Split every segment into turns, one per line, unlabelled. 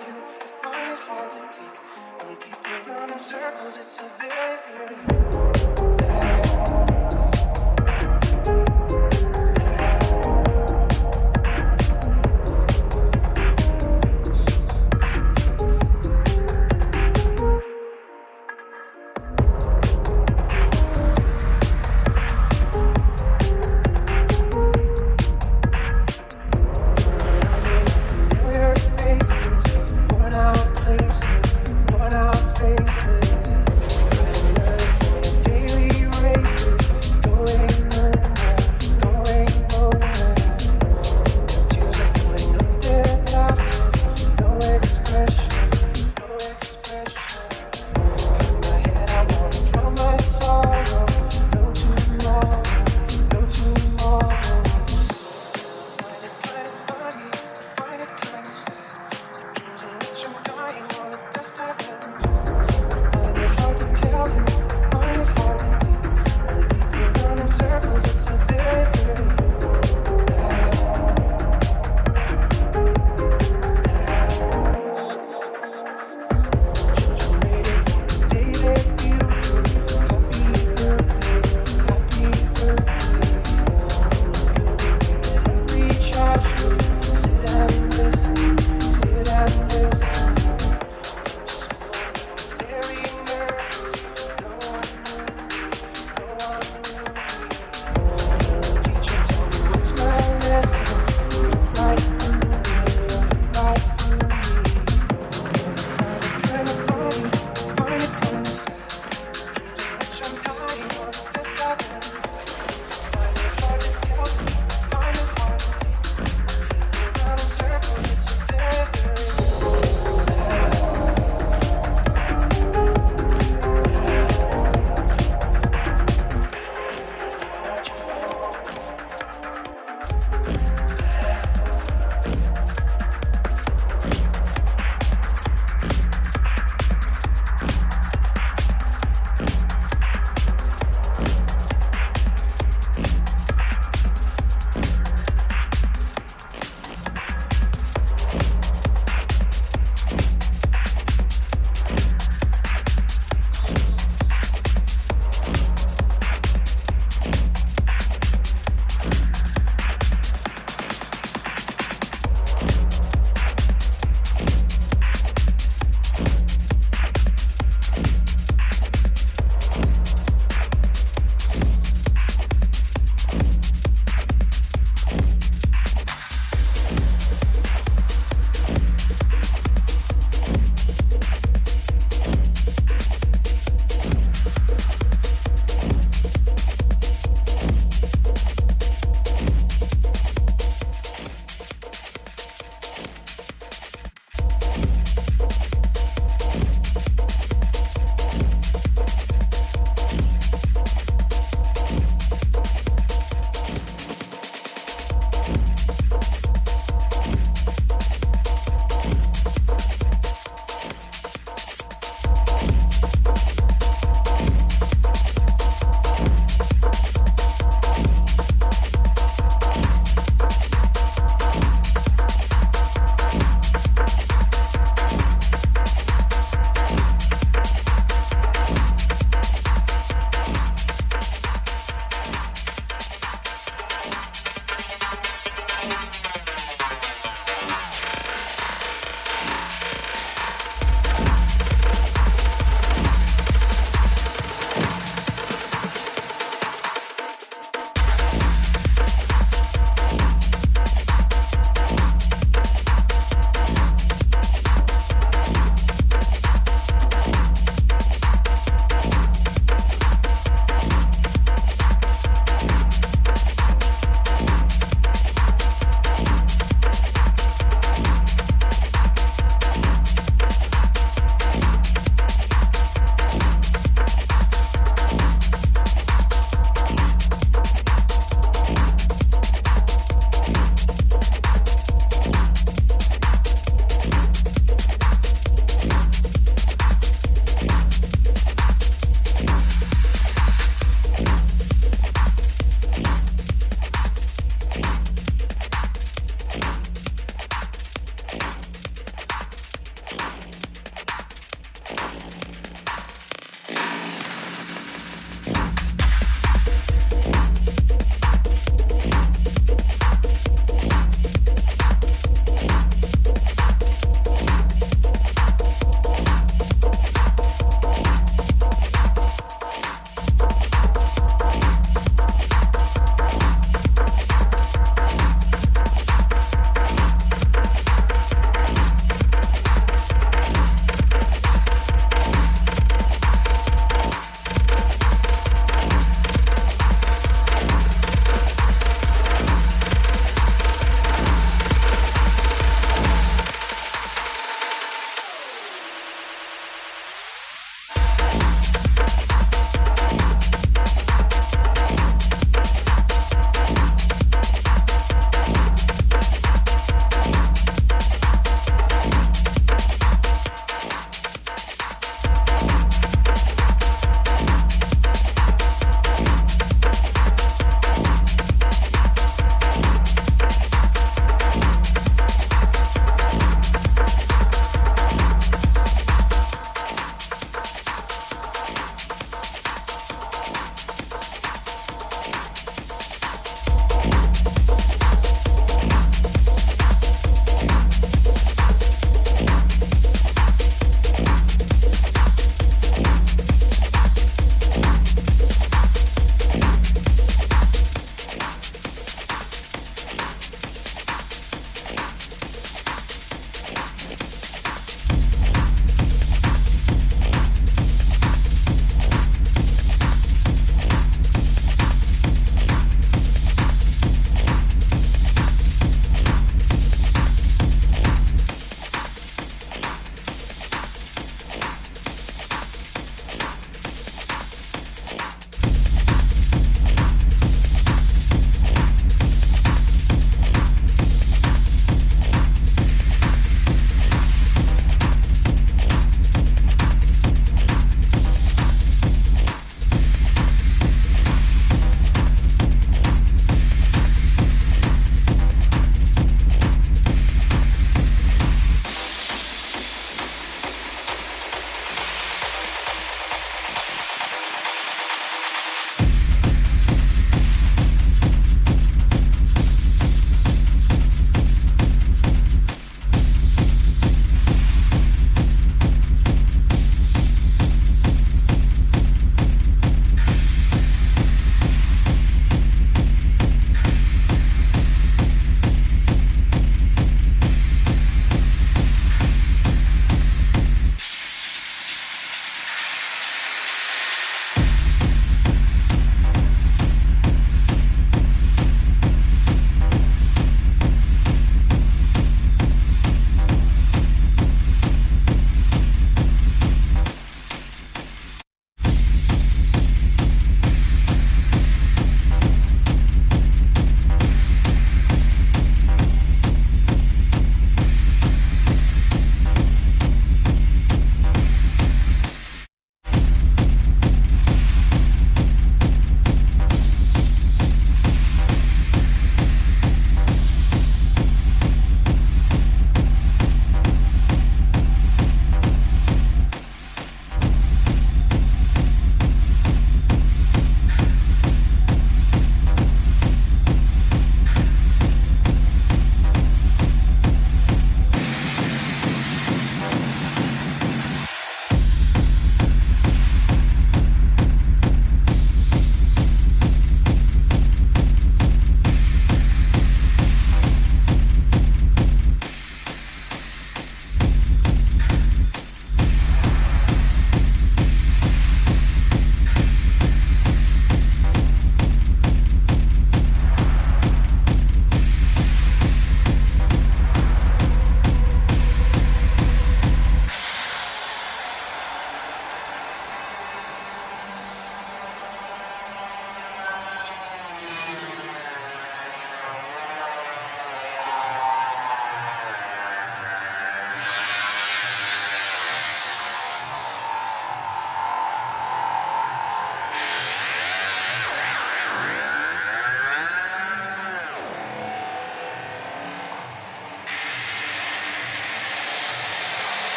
you, I find it hard to take. when people run in circles, it's a very, very.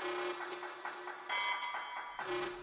thank you